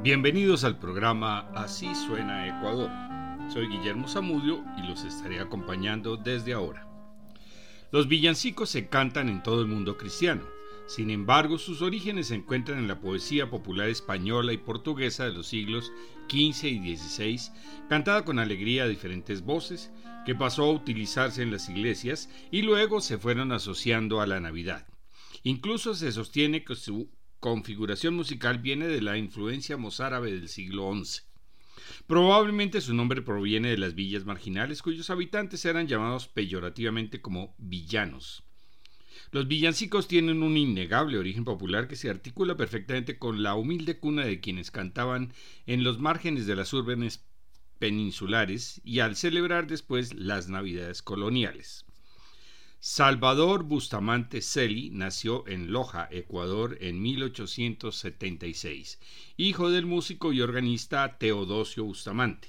Bienvenidos al programa Así suena Ecuador. Soy Guillermo Zamudio y los estaré acompañando desde ahora. Los villancicos se cantan en todo el mundo cristiano. Sin embargo, sus orígenes se encuentran en la poesía popular española y portuguesa de los siglos XV y XVI, cantada con alegría a diferentes voces, que pasó a utilizarse en las iglesias y luego se fueron asociando a la Navidad. Incluso se sostiene que su configuración musical viene de la influencia mozárabe del siglo XI. Probablemente su nombre proviene de las villas marginales cuyos habitantes eran llamados peyorativamente como villanos. Los villancicos tienen un innegable origen popular que se articula perfectamente con la humilde cuna de quienes cantaban en los márgenes de las urbenes peninsulares y al celebrar después las navidades coloniales. Salvador Bustamante Celi nació en Loja, Ecuador, en 1876, hijo del músico y organista Teodosio Bustamante.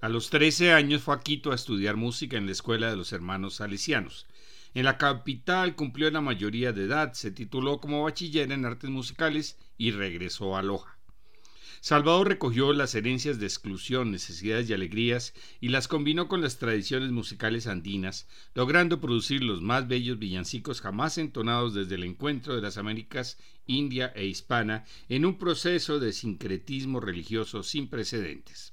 A los 13 años fue a Quito a estudiar música en la Escuela de los Hermanos Salesianos. En la capital cumplió la mayoría de edad, se tituló como bachiller en artes musicales y regresó a Loja. Salvador recogió las herencias de exclusión, necesidades y alegrías y las combinó con las tradiciones musicales andinas, logrando producir los más bellos villancicos jamás entonados desde el encuentro de las Américas India e Hispana en un proceso de sincretismo religioso sin precedentes.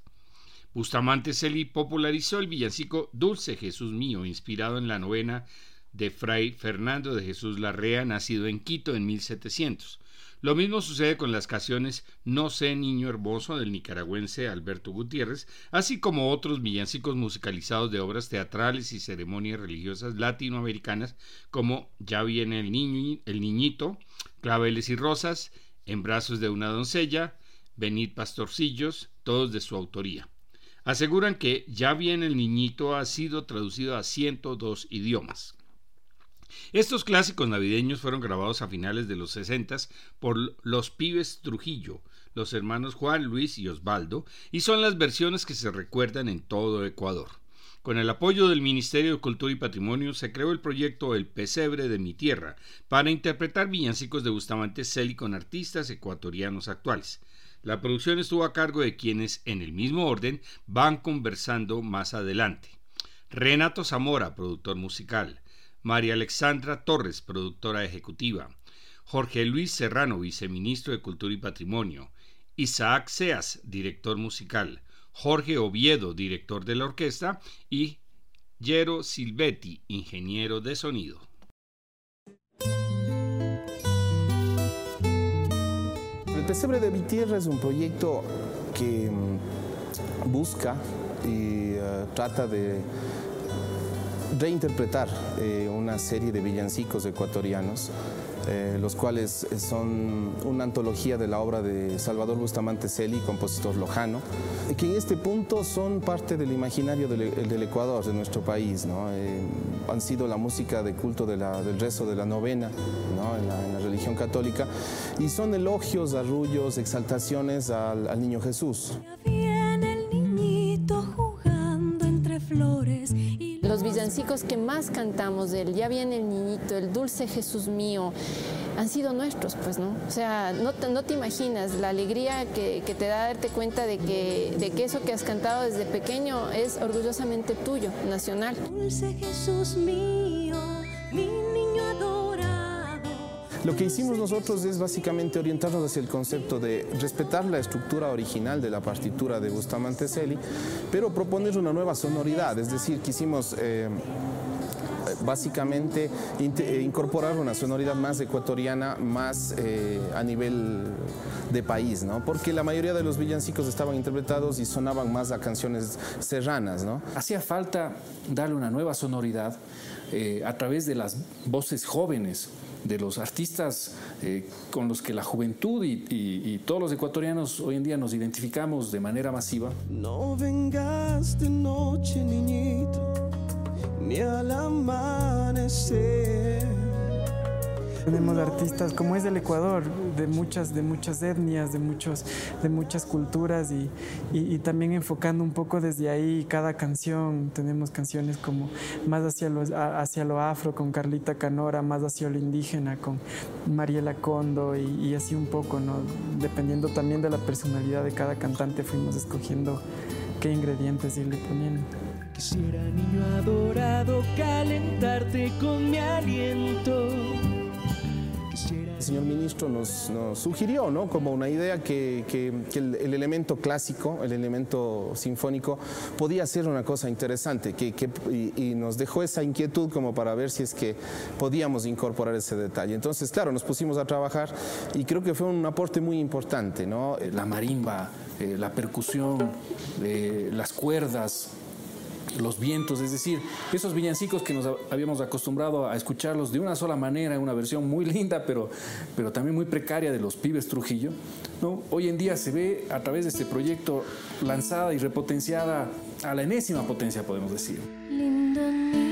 Bustamante Celi popularizó el villancico Dulce Jesús mío, inspirado en la novena de Fray Fernando de Jesús Larrea, nacido en Quito en 1700. Lo mismo sucede con las canciones No sé niño hermoso del nicaragüense Alberto Gutiérrez, así como otros villancicos musicalizados de obras teatrales y ceremonias religiosas latinoamericanas como Ya viene el, niño, el niñito, Claveles y Rosas, En brazos de una doncella, Venid pastorcillos, todos de su autoría. Aseguran que Ya viene el niñito ha sido traducido a 102 idiomas. Estos clásicos navideños fueron grabados a finales de los 60 por los pibes Trujillo, los hermanos Juan, Luis y Osvaldo, y son las versiones que se recuerdan en todo Ecuador. Con el apoyo del Ministerio de Cultura y Patrimonio se creó el proyecto El Pesebre de mi Tierra para interpretar villancicos de Bustamante Celi con artistas ecuatorianos actuales. La producción estuvo a cargo de quienes, en el mismo orden, van conversando más adelante. Renato Zamora, productor musical. María Alexandra Torres, productora ejecutiva, Jorge Luis Serrano, viceministro de Cultura y Patrimonio, Isaac Seas, director musical, Jorge Oviedo, director de la orquesta, y Yero Silvetti, ingeniero de sonido. El Pesebre de mi tierra es un proyecto que mm, busca y eh, trata de reinterpretar eh, una serie de villancicos ecuatorianos, eh, los cuales son una antología de la obra de Salvador Bustamante Celi, compositor lojano, que en este punto son parte del imaginario del, Ecuador, de nuestro país. Eh, han sido la música de culto del rezo de la novena en, la, religión católica y son elogios, arrullos, exaltaciones al, al niño Jesús. Villancicos que más cantamos del Ya viene el niñito, el dulce Jesús mío, han sido nuestros, pues, ¿no? O sea, no te, imaginas la alegría que, que, te da darte cuenta de que, de que eso que has cantado desde pequeño es orgullosamente tuyo, nacional. Dulce Jesús mío, lo que hicimos nosotros es básicamente orientarnos hacia el concepto de respetar la estructura original de la partitura de Bustamante Celi, pero proponer una nueva sonoridad, es decir, quisimos... Eh, básicamente eh, incorporar una sonoridad más ecuatoriana, más eh, a nivel de país, ¿no? Porque la mayoría de los villancicos estaban interpretados y sonaban más a canciones serranas, ¿no? Hacía falta darle una nueva sonoridad a través de las voces jóvenes de los artistas eh, con los que la juventud y, todos los ecuatorianos hoy en día nos identificamos de manera masiva. No vengas de noche, niñito, ni al amanecer. Tenemos artistas, como es del Ecuador, de muchas, de muchas etnias, de, muchos, de muchas culturas y, y, también enfocando un poco desde ahí cada canción. Tenemos canciones como más hacia lo, hacia lo afro con Carlita Canora, más hacia lo indígena con Mariela Condo y, y así un poco, ¿no? dependiendo también de la personalidad de cada cantante fuimos escogiendo qué ingredientes irle poniendo. Quisiera, niño adorado, calentarte con mi aliento el señor ministro nos, sugirió ¿no? como una idea que, el, elemento clásico, el elemento sinfónico, podía ser una cosa interesante que, y, nos dejó esa inquietud como para ver si es que podíamos incorporar ese detalle. Entonces, claro, nos pusimos a trabajar y creo que fue un aporte muy importante. ¿no? La marimba, eh, la percusión, eh, las cuerdas, los vientos, es decir, esos villancicos que nos habíamos acostumbrado a escucharlos de una sola manera, una versión muy linda, pero, pero también muy precaria de los pibes Trujillo, ¿no? hoy en día se ve a través de este proyecto lanzada y repotenciada a la enésima potencia, podemos decir.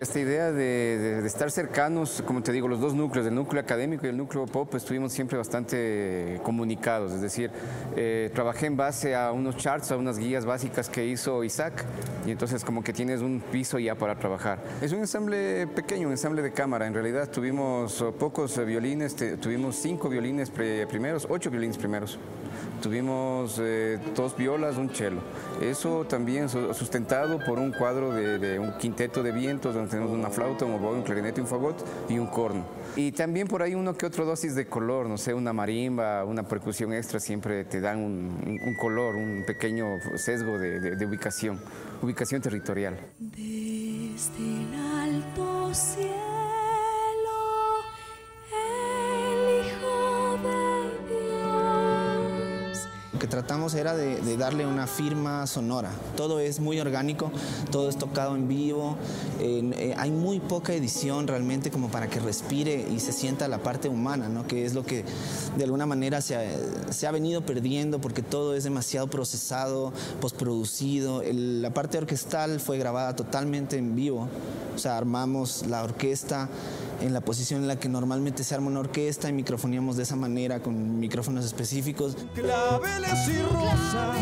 Esta idea de, estar cercanos, como te digo, los dos núcleos, el núcleo académico y el núcleo pop, estuvimos siempre bastante comunicados. Es decir, eh, trabajé en base a unos charts, a unas guías básicas que hizo Isaac, y entonces como que tienes un piso ya para trabajar. Es un ensamble pequeño, un ensamble de cámara. En realidad tuvimos pocos violines, tuvimos cinco violines primeros, ocho violines primeros. Tuvimos eh, dos violas, un cello. Eso también sustentado por un cuadro de, un quinteto de vientos, donde tenemos una flauta, un oboe, un clarinete, un fagot y un corno. Y también por ahí uno que otro dosis de color, no sé, una marimba, una percusión extra siempre te dan un, color, un pequeño sesgo de, de ubicación, ubicación territorial. Desde el alto cielo. Tratamos era de, darle una firma sonora. Todo es muy orgánico, todo es tocado en vivo, eh, hay muy poca edición realmente como para que respire y se sienta la parte humana, ¿no? que es lo que de alguna manera se ha, venido perdiendo porque todo es demasiado procesado, postproducido. la parte orquestal fue grabada totalmente en vivo, o sea, armamos la orquesta en la posición en la que normalmente se arma una orquesta y microfoníamos de esa manera con micrófonos específicos. Claveles y rosas,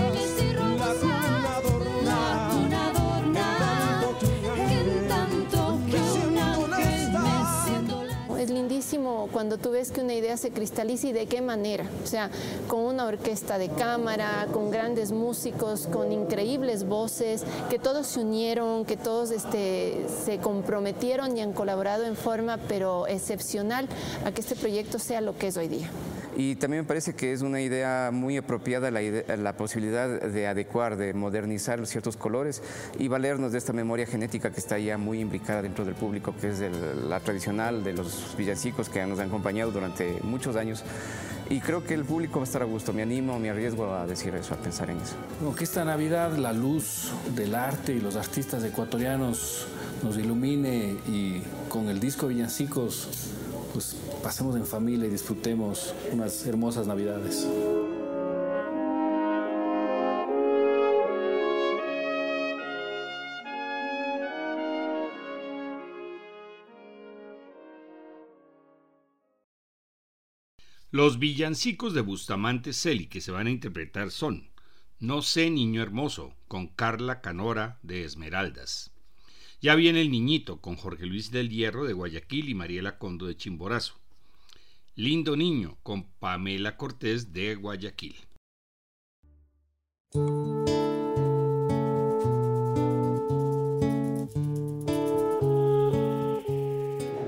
cuando tú ves que una idea se cristaliza y de qué manera. O sea, con una orquesta de cámara, con grandes músicos, con increíbles voces, que todos se unieron, que todos este, se comprometieron y han colaborado en forma pero excepcional a que este proyecto sea lo que es hoy día. Y también me parece que es una idea muy apropiada la, la, posibilidad de adecuar, de modernizar ciertos colores y valernos de esta memoria genética que está ya muy imbricada dentro del público, que es la tradicional de los villancicos que nos han acompañado durante muchos años. Y creo que el público va a estar a gusto. Me animo, me arriesgo a decir eso, a pensar en eso. que esta Navidad la luz del arte y los artistas ecuatorianos nos ilumine y con el disco Villancicos pues pasemos en familia y disfrutemos unas hermosas navidades. Los villancicos de Bustamante Celi que se van a interpretar son No sé, niño hermoso, con Carla Canora de Esmeraldas. Ya viene el niñito con Jorge Luis del Hierro de Guayaquil y Mariela Condo de Chimborazo. Lindo niño con Pamela Cortés de Guayaquil.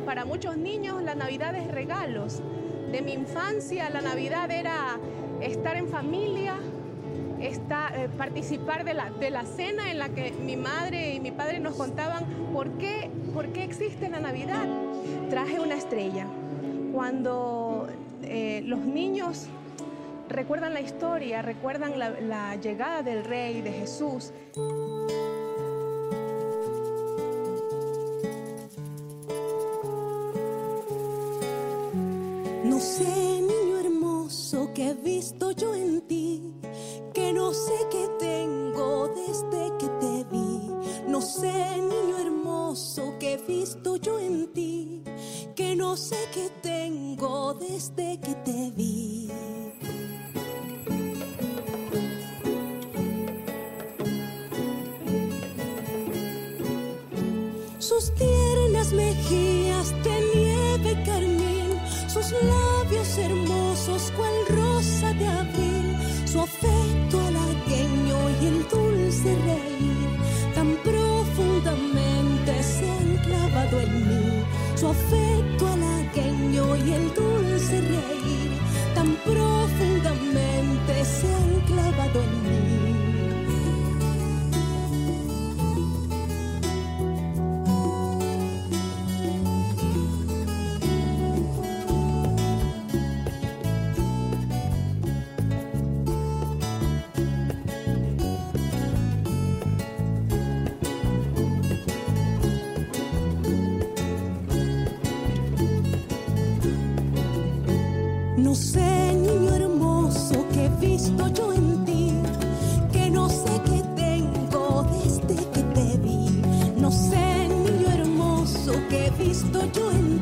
Para muchos niños la Navidad es regalos. De mi infancia la Navidad era estar en familia, está, eh, participar de la, de la cena en la que mi madre y mi padre nos contaban por qué, por qué existe la Navidad. Traje una estrella. Cuando eh, los niños recuerdan la historia, recuerdan la, la llegada del rey, de Jesús. No sé, niño hermoso, que he visto yo en ti, que no sé qué tengo desde que te vi. No sé, niño hermoso, que he visto yo en ti,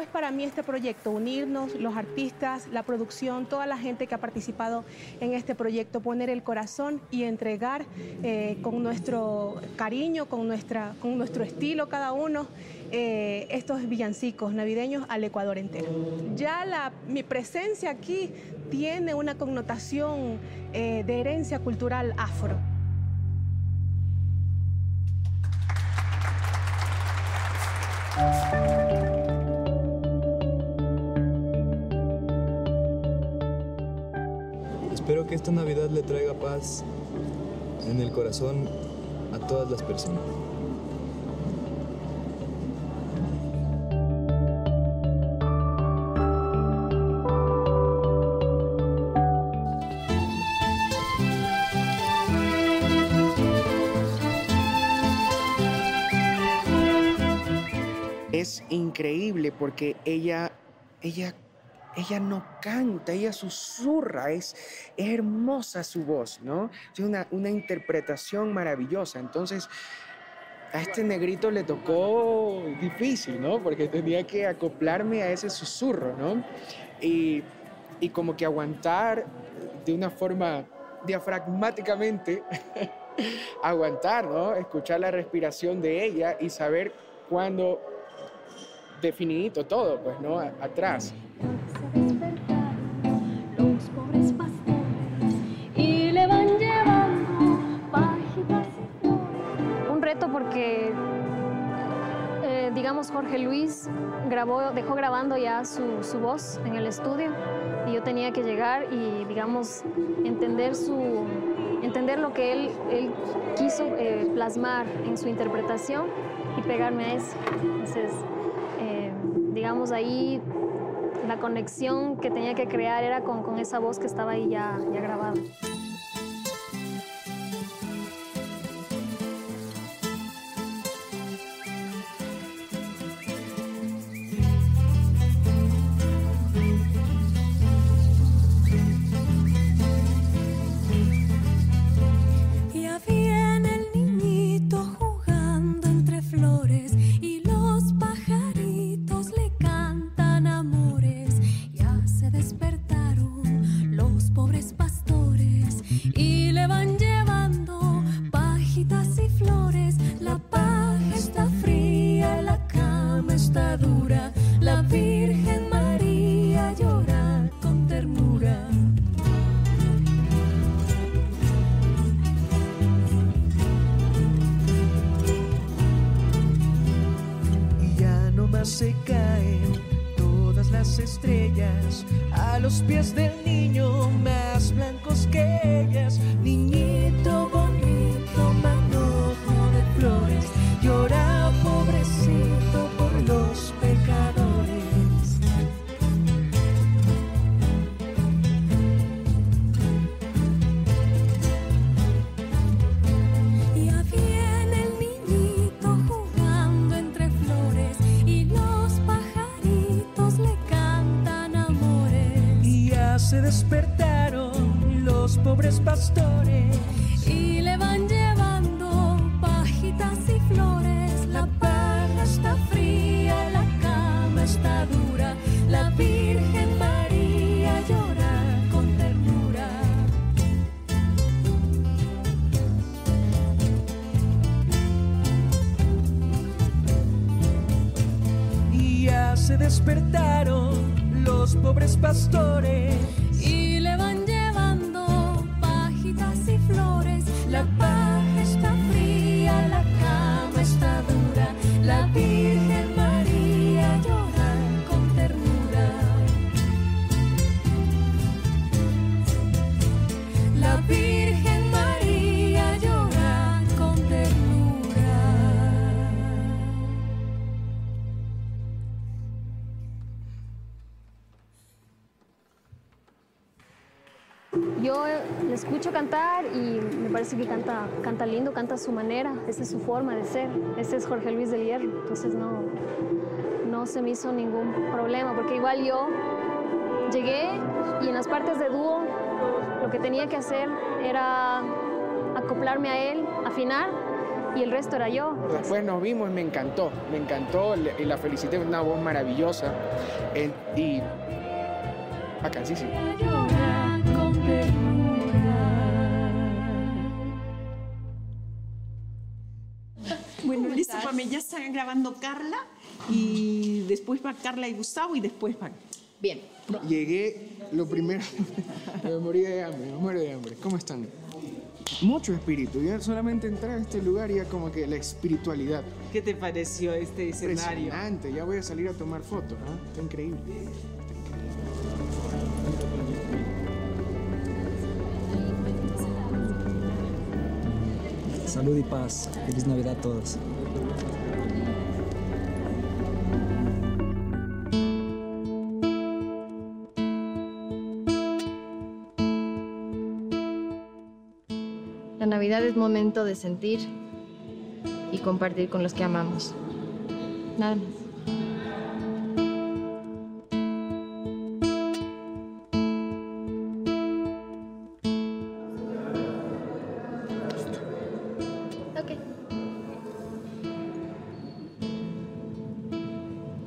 es para mí este proyecto, unirnos los artistas, la producción, toda la gente que ha participado en este proyecto, poner el corazón y entregar eh, con nuestro cariño, con, nuestra, con nuestro estilo cada uno, eh, estos villancicos navideños al Ecuador entero. Ya la, mi presencia aquí tiene una connotación eh, de herencia cultural afro. Que esta Navidad le traiga paz en el corazón a todas las personas. Es increíble porque ella, ella, ella no canta, ella susurra, es, es hermosa su voz, ¿no? Es una, una interpretación maravillosa. Entonces, a este negrito le tocó difícil, ¿no? Porque tenía que acoplarme a ese susurro, ¿no? Y, y como que aguantar de una forma diafragmáticamente, aguantar, ¿no? Escuchar la respiración de ella y saber cuándo definidito todo, pues, ¿no? Atrás. Porque, eh, digamos, Jorge Luis grabó, dejó grabando ya su, su voz en el estudio y yo tenía que llegar y, digamos, entender, su, entender lo que él, él quiso eh, plasmar en su interpretación y pegarme a eso. Entonces, eh, digamos, ahí la conexión que tenía que crear era con, con esa voz que estaba ahí ya, ya grabada. Despertaron los pobres pastores. Y le van llevando pajitas y flores. La paja y me parece que canta, canta lindo, canta a su manera, esa es su forma de ser. Ese es Jorge Luis del Hierro, entonces no, no se me hizo ningún problema, porque igual yo llegué y en las partes de dúo lo que tenía que hacer era acoplarme a él, afinar y el resto era yo. Después nos vimos me encantó, me encantó y la felicité, una voz maravillosa y bacanísimo. Bueno, listo, Pame, ya están grabando Carla y después va Carla y Gustavo y después van. Bien. Llegué, lo primero, me moría de hambre, me muero de hambre. ¿Cómo están? Mucho espíritu, ya solamente entrar a este lugar ya como que la espiritualidad. ¿Qué te pareció este escenario? Impresionante, ya voy a salir a tomar fotos, ¿ah? Está increíble. Salud y paz. Feliz Navidad a todos. La Navidad es momento de sentir y compartir con los que amamos. Nada más.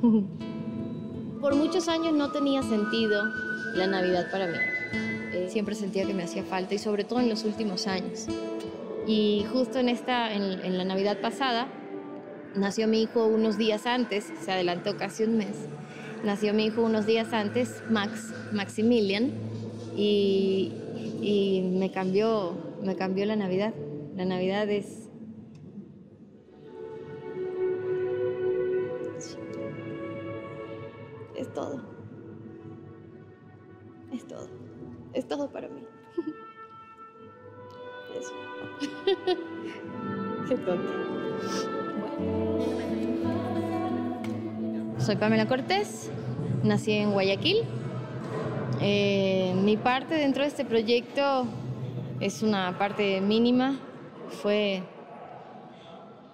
Por muchos años no tenía sentido la Navidad para mí. Siempre sentía que me hacía falta y sobre todo en los últimos años. Y justo en esta, en, la Navidad pasada, nació mi hijo unos días antes, se adelantó casi un mes. Nació mi hijo unos días antes, Max, Maximilian, y, y me cambió, me cambió la Navidad. La Navidad Es Soy Pamela Cortés. Nací en Guayaquil. Eh, mi parte dentro de este proyecto es una parte mínima. Fue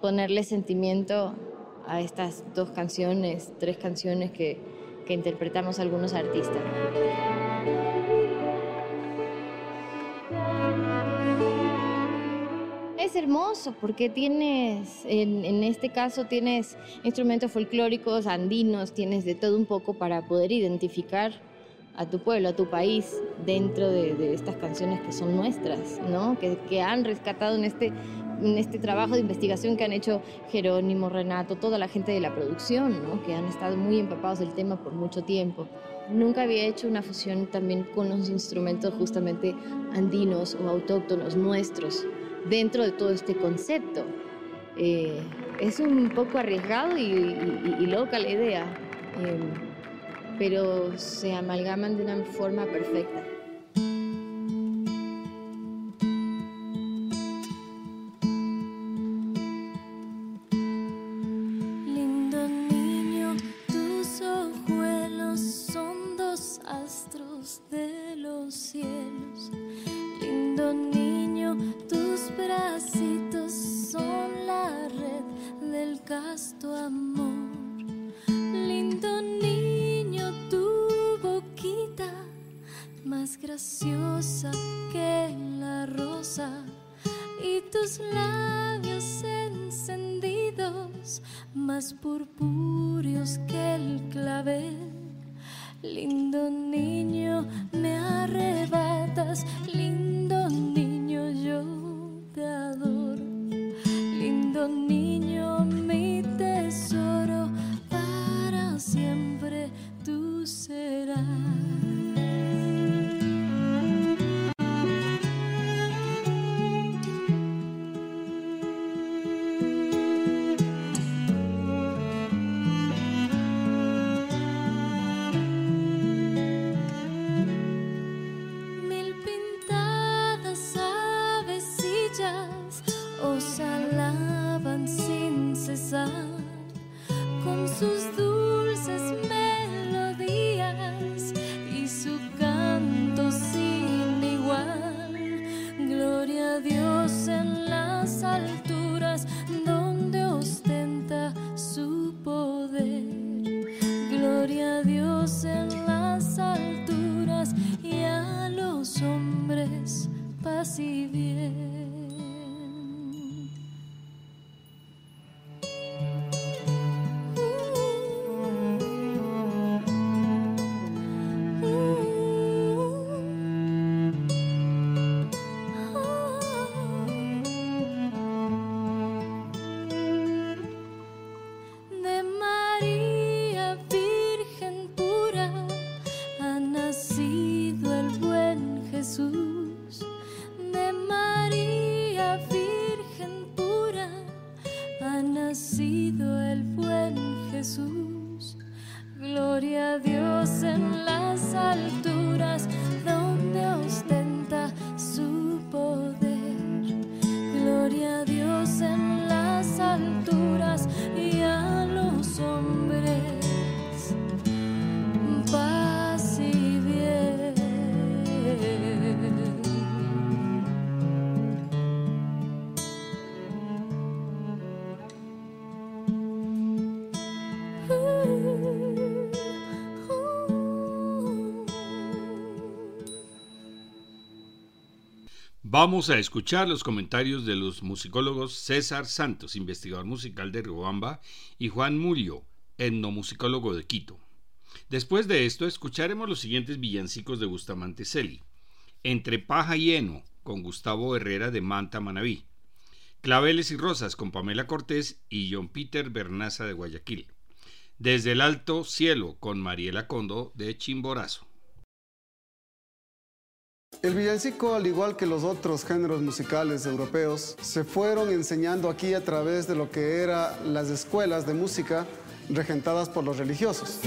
ponerle sentimiento a estas dos canciones, tres canciones que, que interpretamos algunos artistas. Es hermoso porque tienes, en, en este caso tienes instrumentos folclóricos, andinos, tienes de todo un poco para poder identificar a tu pueblo, a tu país, dentro de, de estas canciones que son nuestras, ¿no? que, que han rescatado en este, en este trabajo de investigación que han hecho Jerónimo, Renato, toda la gente de la producción, ¿no? que han estado muy empapados del tema por mucho tiempo. Nunca había hecho una fusión también con los instrumentos justamente andinos o autóctonos nuestros dentro de todo este concepto. Eh, es un poco arriesgado y, loca la idea, eh, pero se amalgaman de una forma perfecta. Vamos a escuchar los comentarios de los musicólogos César Santos, investigador musical de Riobamba, y Juan Murillo, etnomusicólogo de Quito. Después de esto, escucharemos los siguientes villancicos de Bustamante Celi. Entre paja y heno, con Gustavo Herrera de Manta Manabí. Claveles y Rosas, con Pamela Cortés y John Peter Bernaza de Guayaquil. Desde el Alto Cielo, con Mariela Condo de Chimborazo. El villancico, al igual que los otros géneros musicales europeos, se fueron enseñando aquí a través de lo que eran las escuelas de música regentadas por los religiosos.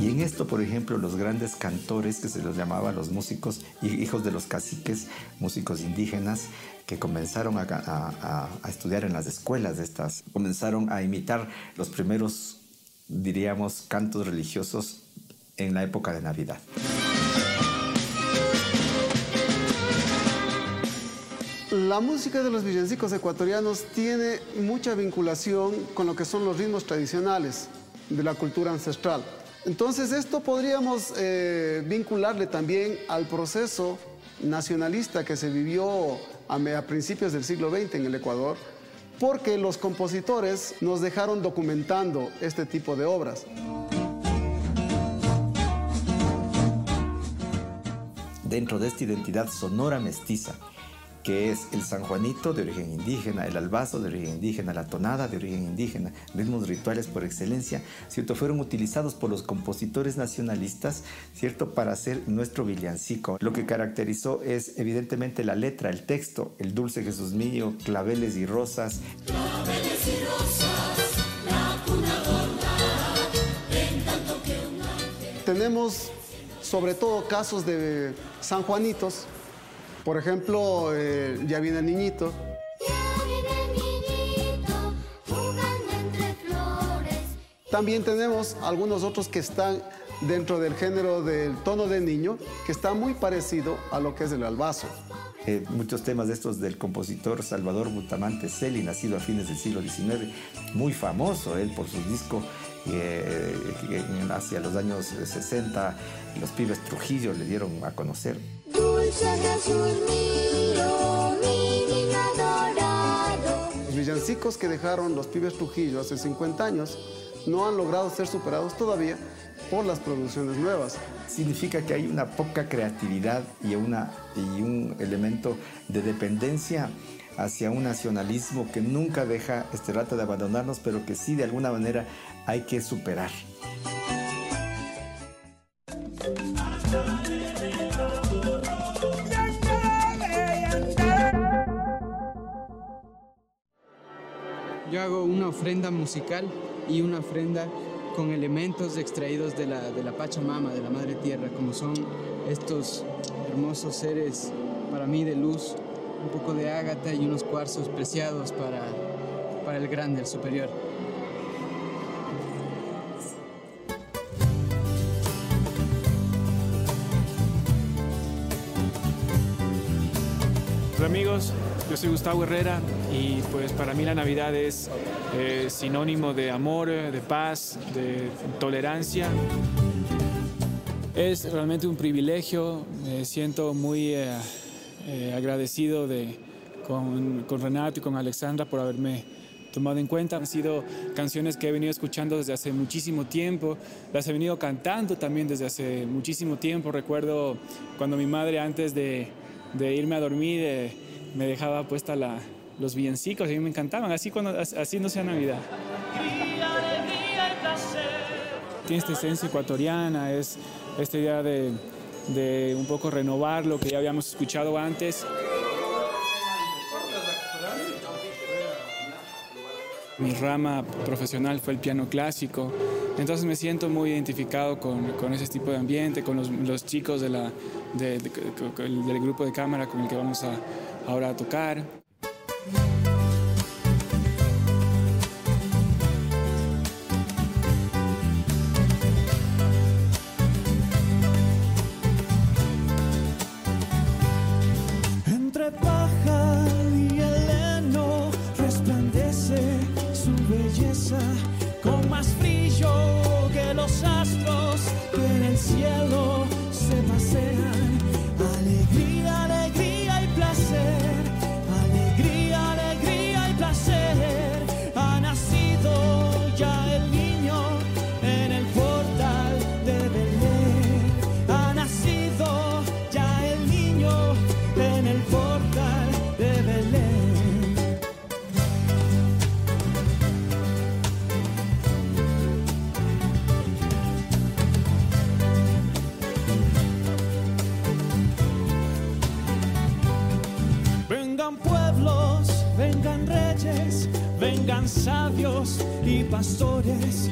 Y en esto, por ejemplo, los grandes cantores que se los llamaba los músicos hijos de los caciques, músicos indígenas, que comenzaron a, a- a estudiar en las escuelas de estas, comenzaron a imitar los primeros, diríamos, cantos religiosos en la época de Navidad. La música de los villancicos ecuatorianos tiene mucha vinculación con lo que son los ritmos tradicionales de la cultura ancestral. Entonces esto podríamos eh, vincularle también al proceso nacionalista que se vivió a, a principios del siglo XX en el Ecuador, porque los compositores nos dejaron documentando este tipo de obras. Dentro de esta identidad sonora mestiza que es el San Juanito de origen indígena, el albazo de origen indígena, la tonada de origen indígena, ritmos rituales por excelencia, ¿cierto? Fueron utilizados por los compositores nacionalistas, ¿cierto? Para hacer nuestro villancico. Lo que caracterizó es evidentemente la letra, el texto, el dulce Jesús mío, claveles y rosas. Claveles y rosas, la cuna adornada, encanto que un ángel. Tenemos sobre todo casos de San Juanitos, por ejemplo, eh, ya viene el niñito. También tenemos algunos otros que están dentro del género del tono de niño, que está muy parecido a lo que es el albazo. Eh, muchos temas de estos del compositor Salvador Bustamante Celi, nacido a fines del siglo XIX, muy famoso él por su disco eh, hacia los años 60, los pibes Trujillo le dieron a conocer. Dulce Jesús mío, mi niño adorado. Los villancicos que dejaron los pibes Trujillo hace 50 años no han logrado ser superados todavía por las producciones nuevas. Significa que hay una poca creatividad y, una, y un elemento de dependencia hacia un nacionalismo que nunca deja, este, trata de abandonarnos, pero que sí de alguna manera hay que superar. Yo hago una ofrenda musical y una ofrenda con elementos extraídos de la, de la Pachamama, de la Madre Tierra, como son estos hermosos seres para mí de luz, un poco de ágata y unos cuarzos preciados para, para el grande, el superior. Hola amigos, yo soy Gustavo Herrera y pues para mí la Navidad es eh, sinónimo de amor, de paz, de tolerancia. Es realmente un privilegio, me siento muy eh, eh, agradecido de, con, con Renato y con Alexandra por haberme tomado en cuenta. Han sido canciones que he venido escuchando desde hace muchísimo tiempo, las he venido cantando también desde hace muchísimo tiempo. Recuerdo cuando mi madre antes de, de irme a dormir eh, me dejaba puesta la, los villancicos y a mí me encantaban, así, cuando, así no sea Navidad. Tiene esta esencia ecuatoriana, es esta idea de, de un poco renovar lo que ya habíamos escuchado antes. Mi rama profesional fue el piano clásico, entonces me siento muy identificado con, con ese tipo de ambiente, con los, chicos de la, de- de- del grupo de cámara con el que vamos a, ahora a tocar. Pastores,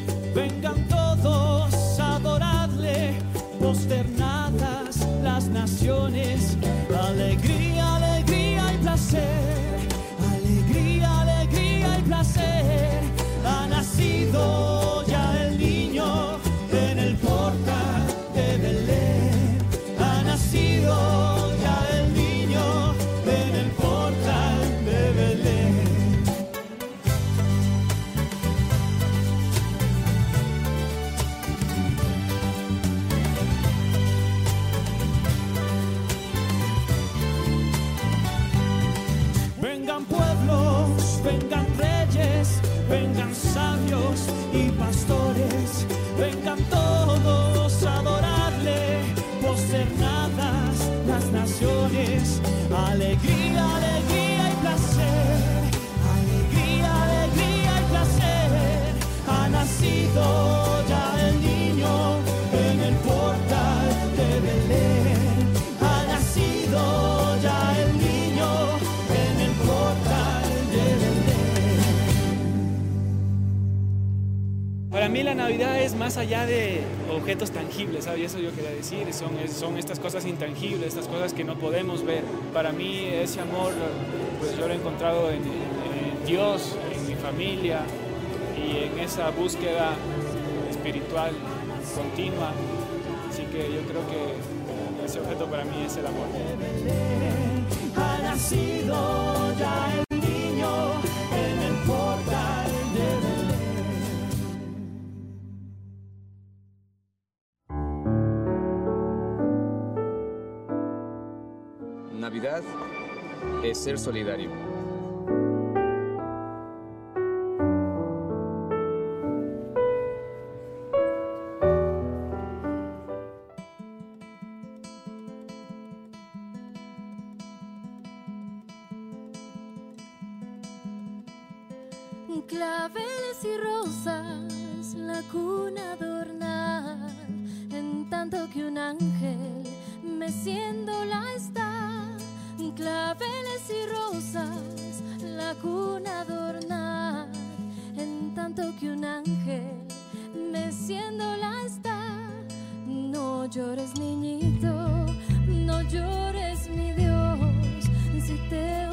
Navidad es más allá de objetos tangibles, ¿sabes? Eso yo quería decir, son, son estas cosas intangibles, estas cosas que no podemos ver. Para mí ese amor, pues yo lo he encontrado en, en- en Dios, en mi familia y en esa búsqueda espiritual continua. Así que yo creo que ese objeto para mí es el amor. Ha nacido ya es ser solidario. Claveles y rosas, la cuna adornar, en tanto que un ángel meciéndola está. Claveles y rosas, la cuna adornar, en tanto que un ángel meciéndola está. No llores, niñito, no llores, mi Dios, si te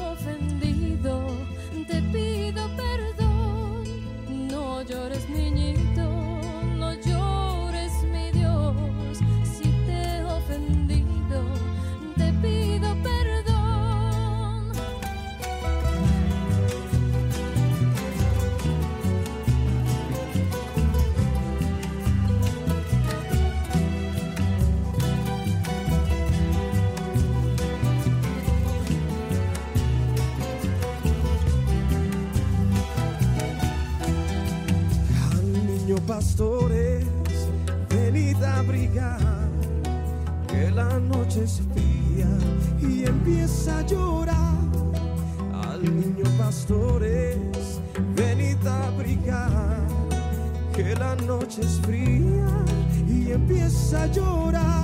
noche es fría y empieza a llorar. Al niño pastores, venid a abrigar, que la noche es fría y empieza a llorar.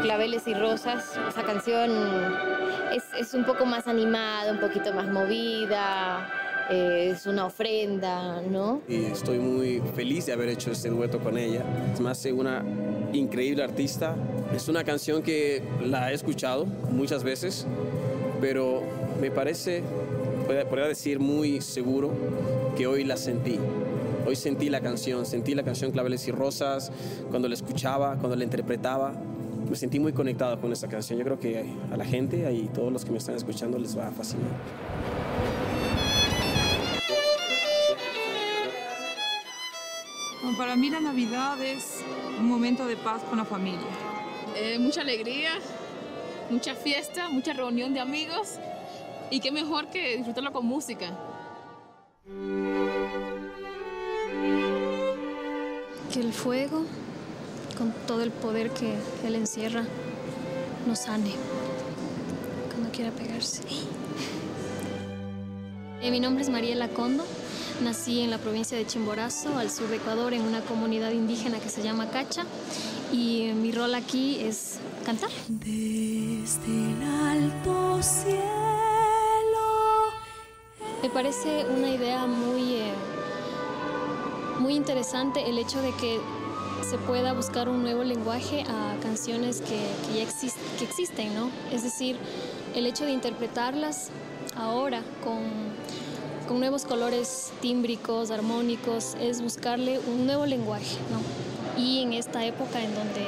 Claveles y Rosas. Esa canción es, un poco más animada, un poquito más movida, eh, es una ofrenda, ¿no? y estoy muy feliz de haber hecho este dueto con ella. Es más, una increíble artista. Es una canción que la he escuchado muchas veces, pero me parece, podría decir muy seguro, que hoy la sentí. Hoy sentí la canción, sentí la canción Claveles y Rosas, cuando la escuchaba, cuando la interpretaba. Me sentí muy conectado con esta canción. Yo creo que a la gente y todos los que me están escuchando les va a fascinar. Bueno, para mí la Navidad es un momento de paz con la familia. Eh, mucha alegría, mucha fiesta, mucha reunión de amigos y qué mejor que disfrutarlo con música. Que el fuego, con todo el poder que él encierra, nos sane cuando quiera pegarse. Eh, mi nombre es Mariela Condo. Nací en la provincia de Chimborazo, al sur de Ecuador, en una comunidad indígena que se llama Cacha. Y eh, mi rol aquí es cantar. Desde el alto cielo Me parece una idea muy, eh, muy interesante el hecho de que se pueda buscar un nuevo lenguaje a canciones que, ya existen, ¿no? Es decir, el hecho de interpretarlas ahora con, con nuevos colores tímbricos, armónicos, es buscarle un nuevo lenguaje, ¿no? Y en esta época en donde,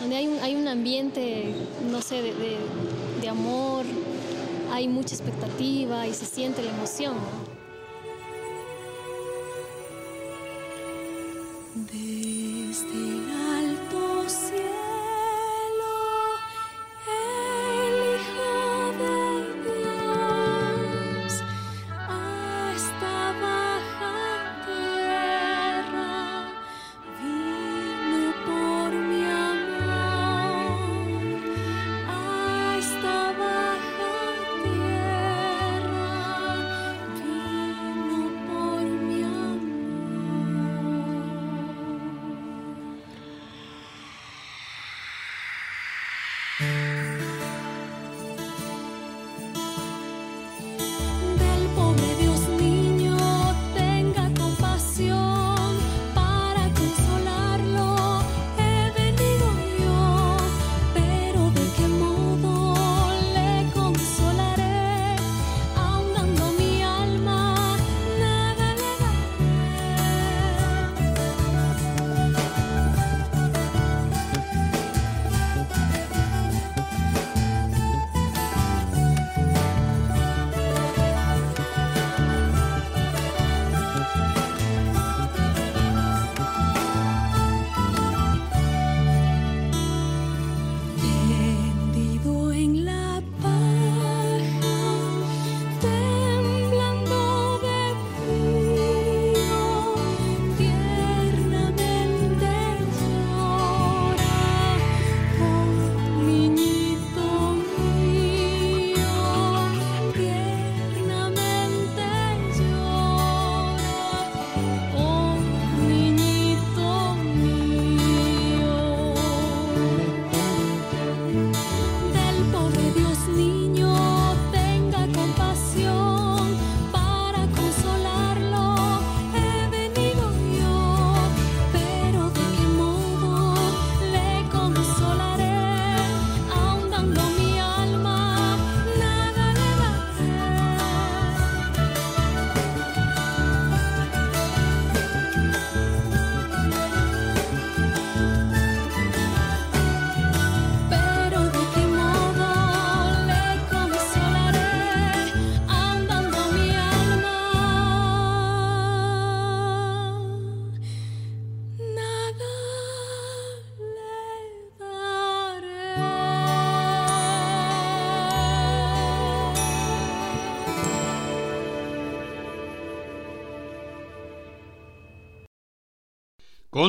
donde hay, un, hay un ambiente, no sé, de, de- de amor, hay mucha expectativa y se siente la emoción, ¿no?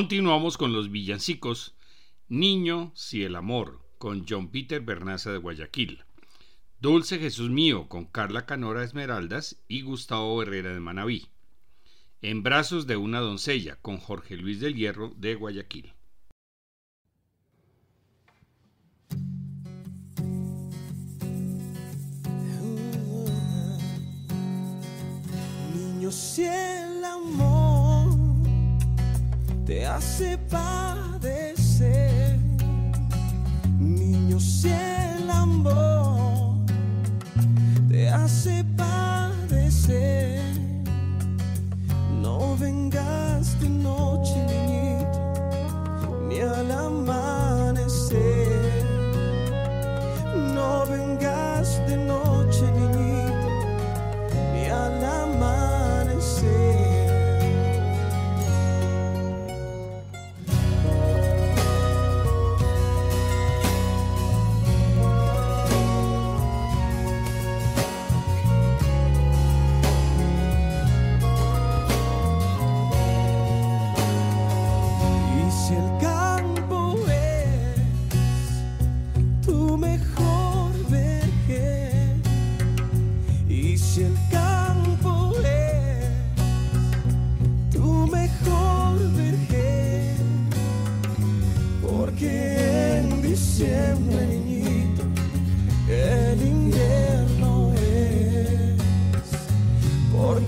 Continuamos con los villancicos Niño si el amor con John Peter Bernaza de Guayaquil. Dulce Jesús mío con Carla Canora Esmeraldas y Gustavo Herrera de Manabí. En brazos de una doncella con Jorge Luis del Hierro de Guayaquil. Niño, te hace padecer, niño, si amor te hace padecer,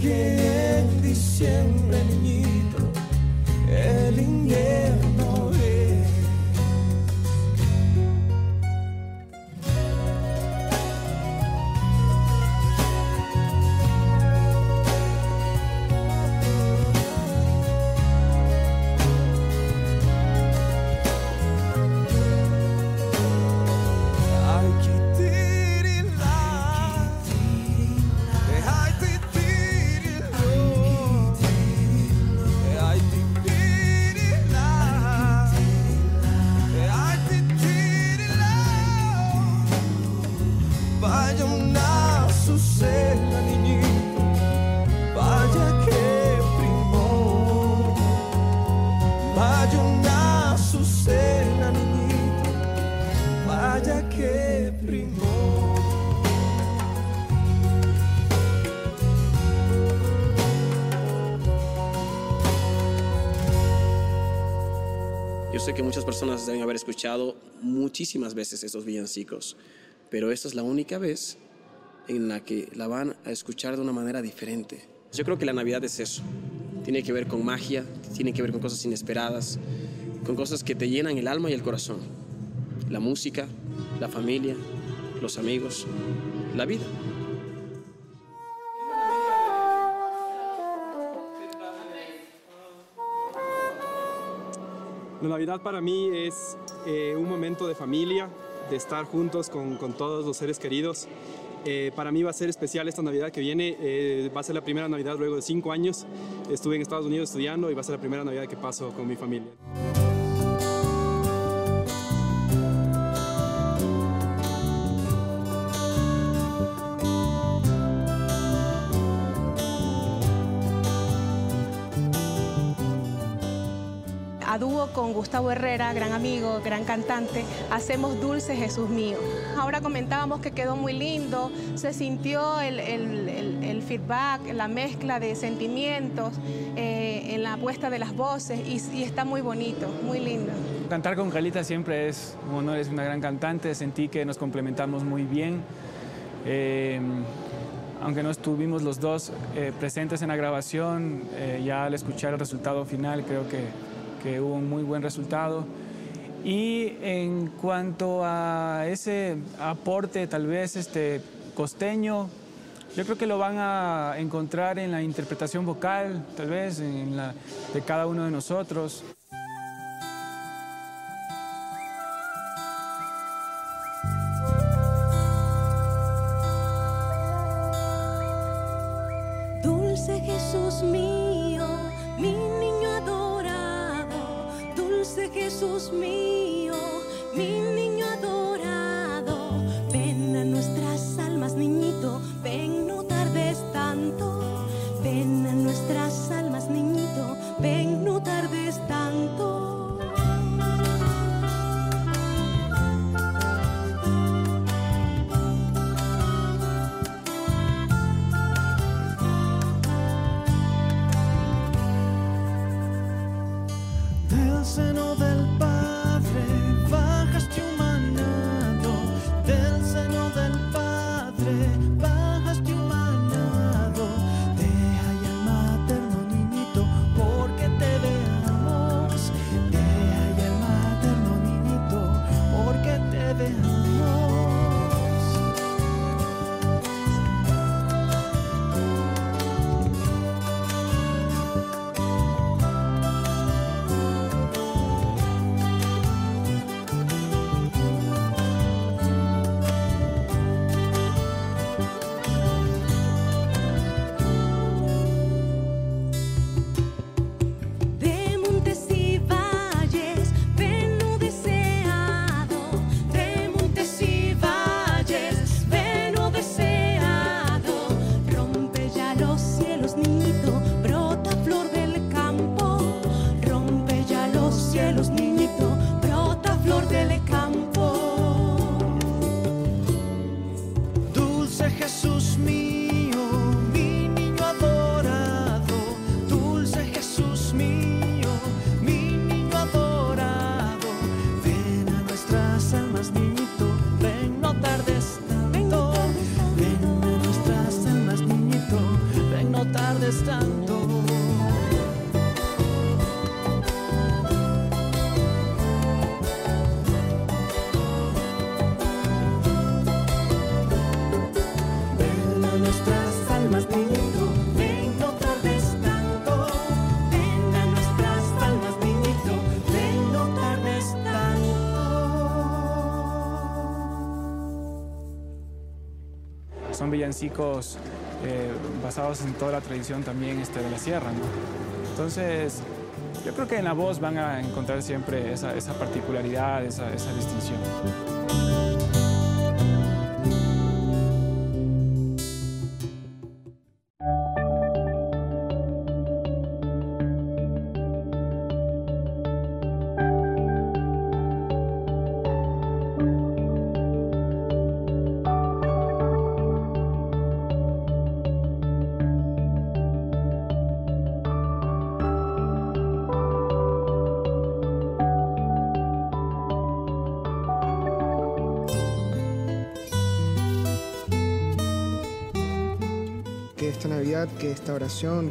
que en diciembre, niña. Que muchas personas deben haber escuchado muchísimas veces estos villancicos, pero esta es la única vez en la que la van a escuchar de una manera diferente. Yo creo que la Navidad es eso. Tiene que ver con magia, tiene que ver con cosas inesperadas, con cosas que te llenan el alma y el corazón. La música, la familia, los amigos, la vida. La Navidad para mí es eh, un momento de familia, de estar juntos con, todos los seres queridos. Eh, para mí va a ser especial esta Navidad que viene. eh, va a ser la primera Navidad luego de cinco años. Estuve en Estados Unidos estudiando y va a ser la primera Navidad que paso con mi familia. Gustavo Herrera, gran amigo, gran cantante, hacemos Dulce Jesús mío. Ahora comentábamos que quedó muy lindo, se sintió el, feedback, la mezcla de sentimientos eh, en la puesta de las voces y, está muy bonito, muy lindo. Cantar con Carlita siempre es un honor, es una gran cantante, sentí que nos complementamos muy bien. Eh, aunque no estuvimos los dos eh, presentes en la grabación, ya al escuchar el resultado final creo que, que hubo un muy buen resultado. Y en cuanto a ese aporte tal vez este, costeño, yo creo que lo van a encontrar en la interpretación vocal, tal vez en la de cada uno de nosotros. Jesús villancicos eh, basados en toda la tradición también este, de la sierra. Entonces, yo creo que en la voz van a encontrar siempre esa, esa particularidad, esa distinción.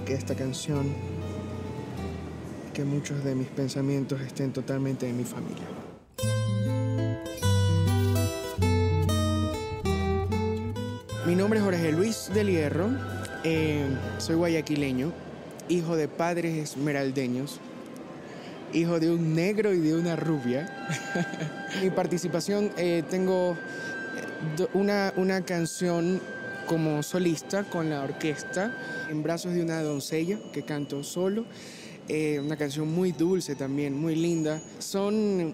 Que esta canción, que muchos de mis pensamientos estén totalmente en mi familia. Mi nombre es Jorge Luis del Hierro, eh, soy guayaquileño, hijo de padres esmeraldeños, hijo de un negro y de una rubia. Mi participación, eh, tengo eh, una, una canción como solista con la orquesta, En brazos de una doncella, que canto solo. Eh, una canción muy dulce también, muy linda. Son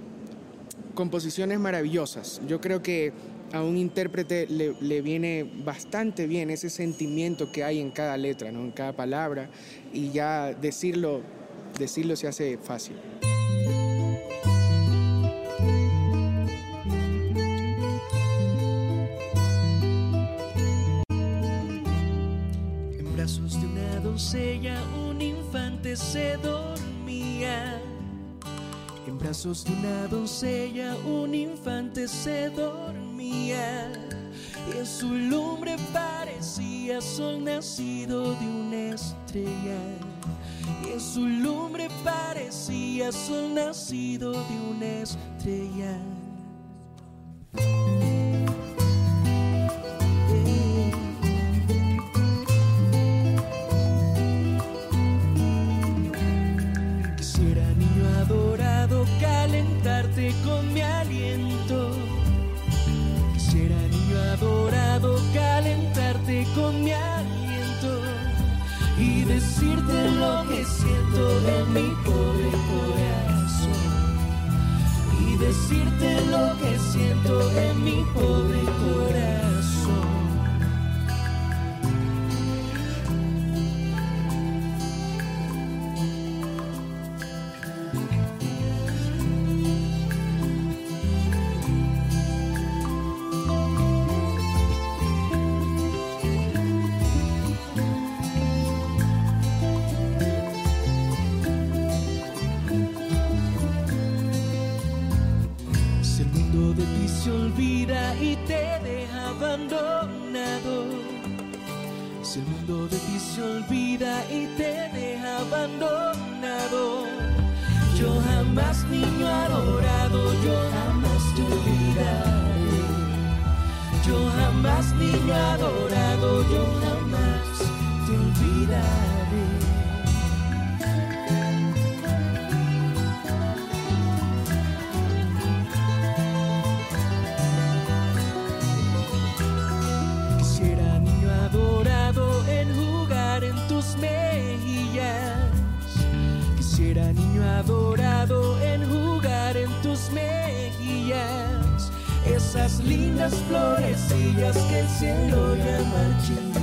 composiciones maravillosas. Yo creo que a un intérprete le, le, viene bastante bien ese sentimiento que hay en cada letra, ¿no? en cada palabra, y ya decirlo, decirlo se hace fácil. Se dormía. En brazos de una doncella un infante se dormía. Y en su lumbre parecía sol nacido de una estrella. Y en su lumbre parecía sol nacido de una estrella. Decirte lo que siento en mi pobre Quisiera, niño adorado, el jugar en tus mejillas. Esas lindas florecillas que el cielo llama marchito.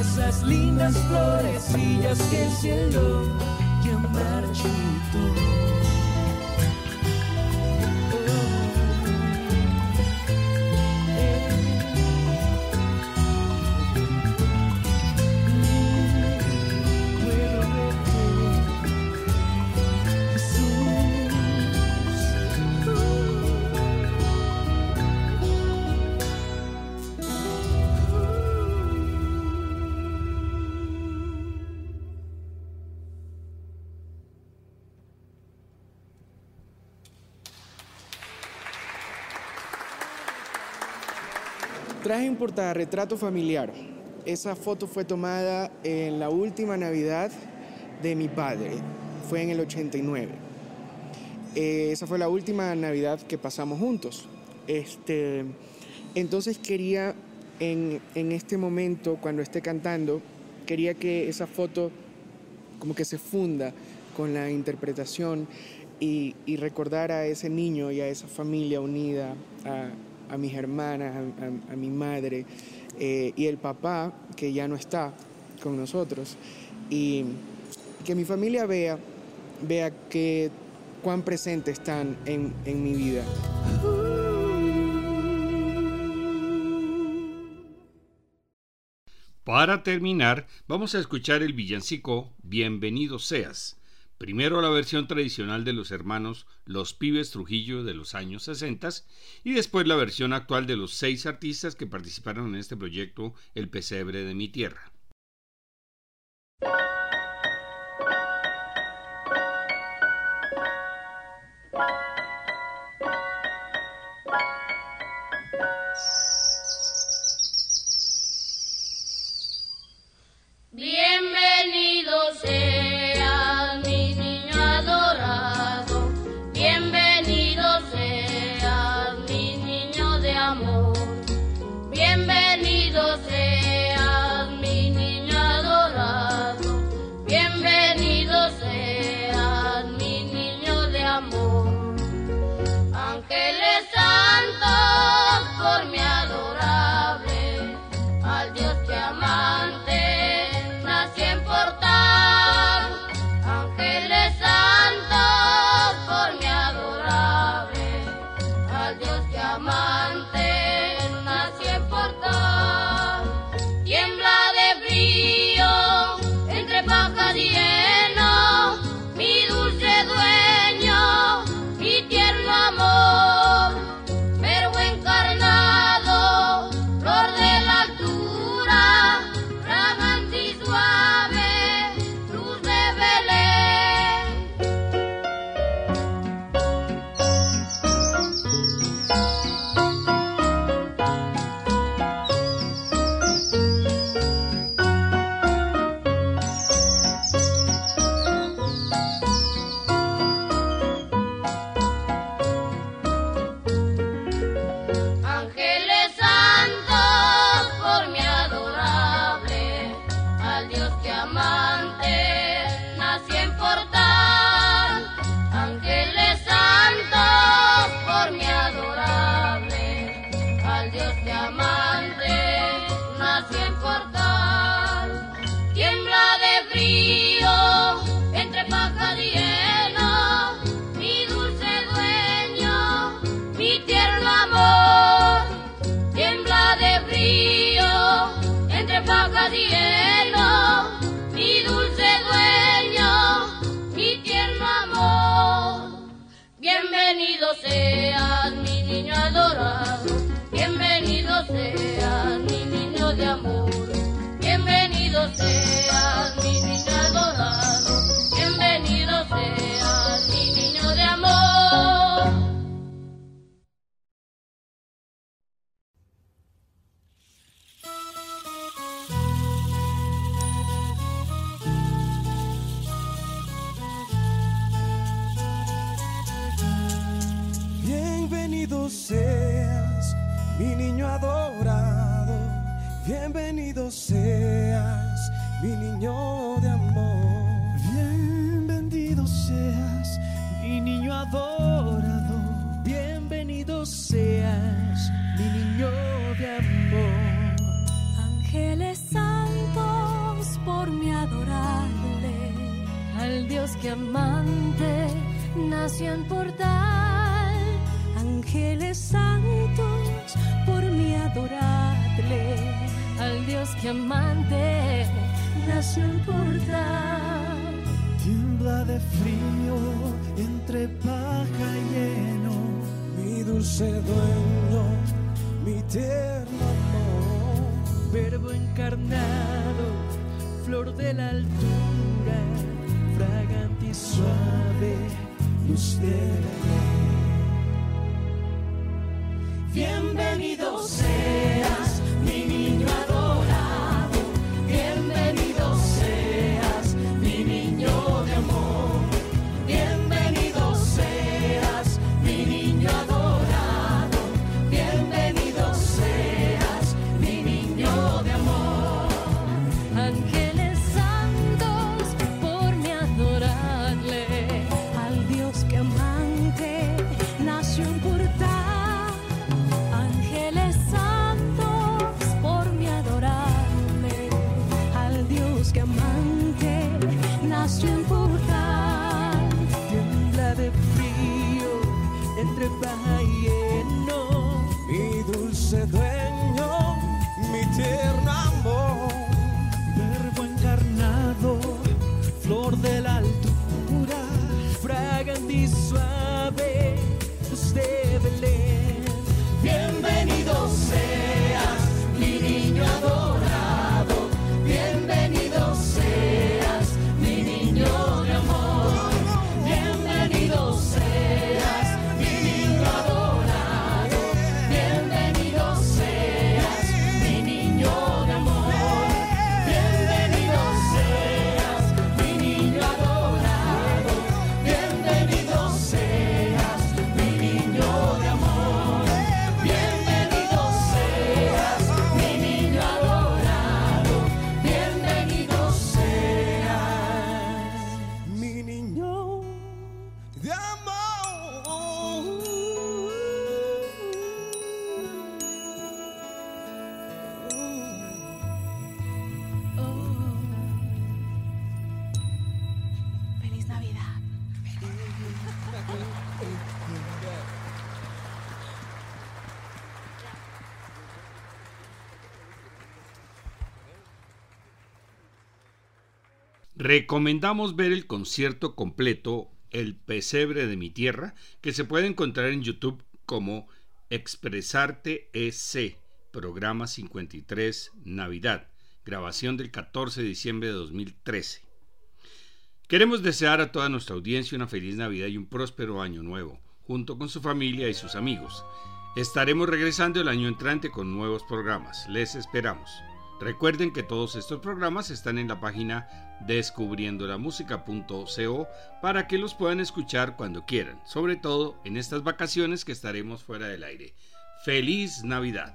Esas lindas florecillas que el cielo llama marchito. Un portarretrato familiar. Esa foto fue tomada en la última Navidad de mi padre. Fue en el 89. Eh, esa fue la última Navidad que pasamos juntos. Este, entonces quería, en, en este momento, cuando esté cantando, quería que esa foto como que se funda con la interpretación y, y recordar a ese niño y a esa familia unida, a, a mis hermanas, a, mi madre eh, y el papá que ya no está con nosotros. Y que mi familia vea, vea que cuán presentes están en, en mi vida. Para terminar, vamos a escuchar el villancico Bienvenido seas, Primero la versión tradicional de los hermanos Los Pibes Trujillo de los años 60 y después la versión actual de los seis artistas que participaron en este proyecto El Pesebre de mi Tierra. Bienvenido seas, Bienvenido seas, mi niño de amor. Bienvenido seas, mi niño adorado. Bienvenido seas, mi niño de amor. Ángeles santos por mi adorable, al Dios que amante nació en portal. Ángeles santos por mi adorable, al Dios que amante nació en portal. Tiembla de frío entre paja y heno, mi dulce dueño, mi tierno amor, verbo encarnado, flor de la altura, fragante y suave, luz de. Bienvenido seas, Recomendamos ver el concierto completo El pesebre de mi tierra, que se puede encontrar en YouTube como Expresarte EC, programa 53 Navidad, grabación del 14 de diciembre de 2013. Queremos desear a toda nuestra audiencia una feliz Navidad y un próspero año nuevo, junto con su familia y sus amigos. Estaremos regresando el año entrante con nuevos programas. Les esperamos. Recuerden que todos estos programas están en la página descubriendolamusica.co para que los puedan escuchar cuando quieran, sobre todo en estas vacaciones que estaremos fuera del aire. ¡Feliz Navidad!